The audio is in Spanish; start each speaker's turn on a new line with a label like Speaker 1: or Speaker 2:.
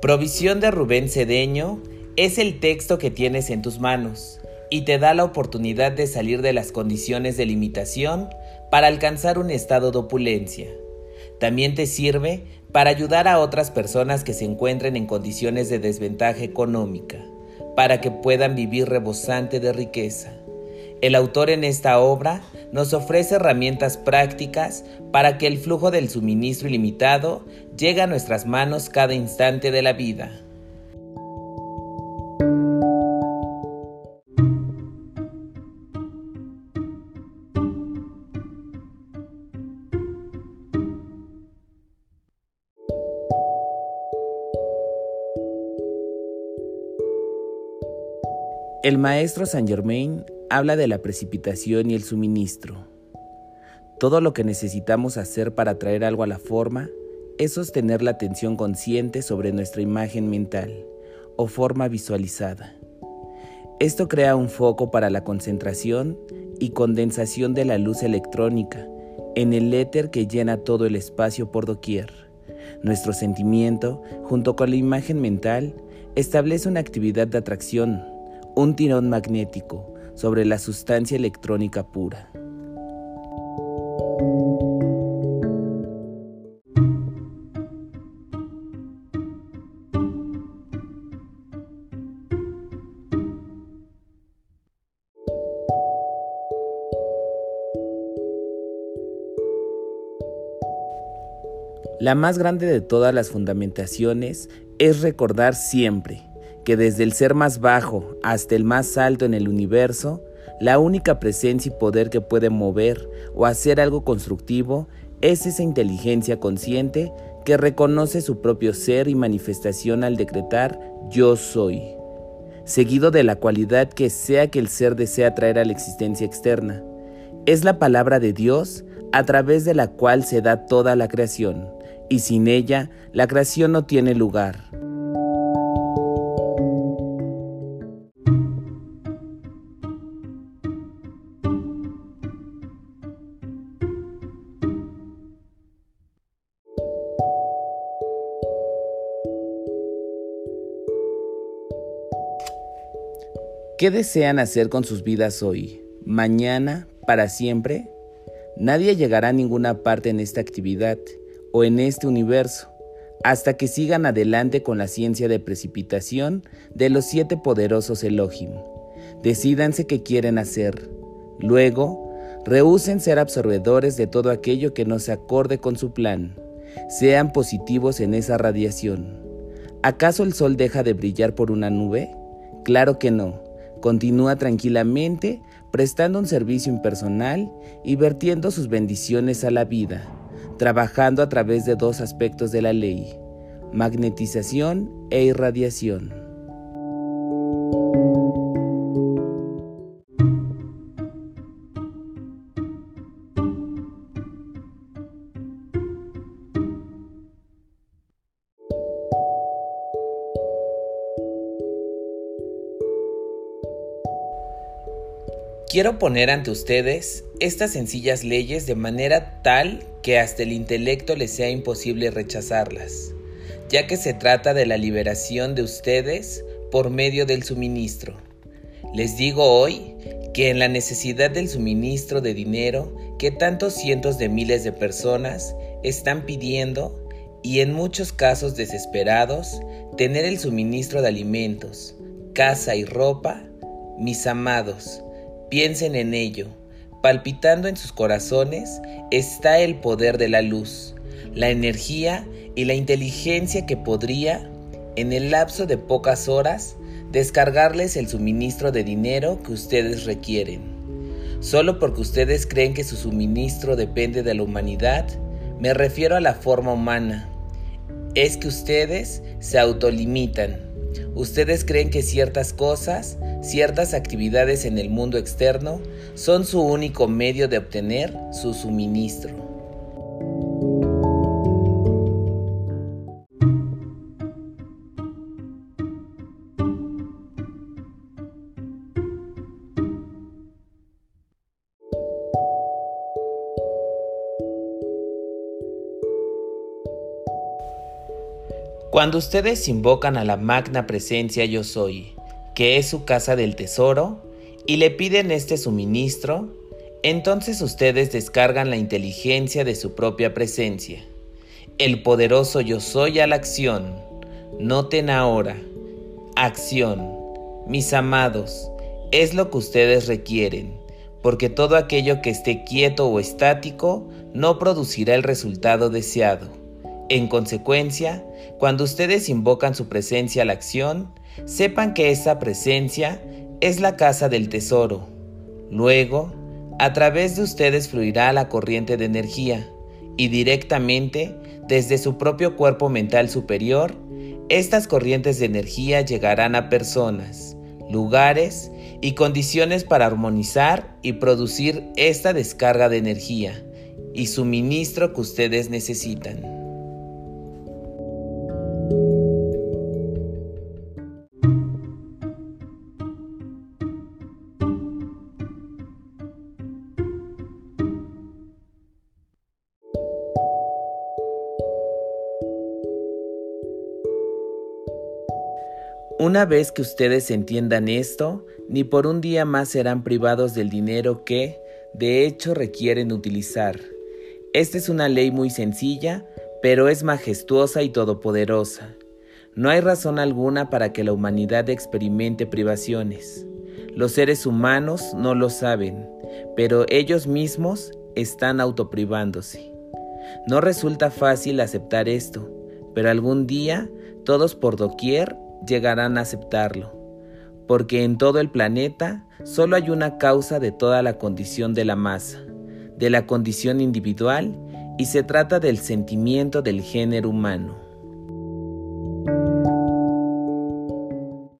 Speaker 1: Provisión de Rubén Cedeño es el texto que tienes en tus manos y te da la oportunidad de salir de las condiciones de limitación para alcanzar un estado de opulencia. También te sirve para ayudar a otras personas que se encuentren en condiciones de desventaja económica, para que puedan vivir rebosante de riqueza. El autor en esta obra nos ofrece herramientas prácticas para que el flujo del suministro ilimitado llegue a nuestras manos cada instante de la vida. El maestro Saint Germain habla de la precipitación y el suministro. Todo lo que necesitamos hacer para traer algo a la forma es sostener la atención consciente sobre nuestra imagen mental o forma visualizada. Esto crea un foco para la concentración y condensación de la luz electrónica en el éter que llena todo el espacio por doquier. Nuestro sentimiento, junto con la imagen mental, establece una actividad de atracción, un tirón magnético, sobre la sustancia electrónica pura. La más grande de todas las fundamentaciones es recordar siempre que desde el ser más bajo hasta el más alto en el universo, la única presencia y poder que puede mover o hacer algo constructivo es esa inteligencia consciente que reconoce su propio ser y manifestación al decretar yo soy, seguido de la cualidad que sea que el ser desea traer a la existencia externa. Es la palabra de Dios a través de la cual se da toda la creación, y sin ella la creación no tiene lugar. ¿Qué desean hacer con sus vidas hoy, mañana, para siempre? Nadie llegará a ninguna parte en esta actividad o en este universo hasta que sigan adelante con la ciencia de precipitación de los siete poderosos Elohim. Decídanse qué quieren hacer. Luego, rehúsen ser absorbedores de todo aquello que no se acorde con su plan. Sean positivos en esa radiación. ¿Acaso el sol deja de brillar por una nube? Claro que no. Continúa tranquilamente prestando un servicio impersonal y vertiendo sus bendiciones a la vida, trabajando a través de dos aspectos de la ley, magnetización e irradiación. Quiero poner ante ustedes estas sencillas leyes de manera tal que hasta el intelecto les sea imposible rechazarlas, ya que se trata de la liberación de ustedes por medio del suministro. Les digo hoy que en la necesidad del suministro de dinero que tantos cientos de miles de personas están pidiendo y en muchos casos desesperados, tener el suministro de alimentos, casa y ropa, mis amados, Piensen en ello. Palpitando en sus corazones está el poder de la luz, la energía y la inteligencia que podría, en el lapso de pocas horas, descargarles el suministro de dinero que ustedes requieren. Solo porque ustedes creen que su suministro depende de la humanidad, me refiero a la forma humana. Es que ustedes se autolimitan. Ustedes creen que ciertas cosas ciertas actividades en el mundo externo son su único medio de obtener su suministro. Cuando ustedes invocan a la magna presencia yo soy, que es su casa del tesoro, y le piden este suministro, entonces ustedes descargan la inteligencia de su propia presencia. El poderoso yo soy a la acción. Noten ahora. Acción. Mis amados, es lo que ustedes requieren, porque todo aquello que esté quieto o estático no producirá el resultado deseado. En consecuencia, cuando ustedes invocan su presencia a la acción, sepan que esa presencia es la casa del tesoro. Luego, a través de ustedes fluirá la corriente de energía y directamente desde su propio cuerpo mental superior, estas corrientes de energía llegarán a personas, lugares y condiciones para armonizar y producir esta descarga de energía y suministro que ustedes necesitan. Una vez que ustedes entiendan esto, ni por un día más serán privados del dinero que, de hecho, requieren utilizar. Esta es una ley muy sencilla, pero es majestuosa y todopoderosa. No hay razón alguna para que la humanidad experimente privaciones. Los seres humanos no lo saben, pero ellos mismos están autoprivándose. No resulta fácil aceptar esto, pero algún día todos por doquier llegarán a aceptarlo, porque en todo el planeta solo hay una causa de toda la condición de la masa, de la condición individual, y se trata del sentimiento del género humano.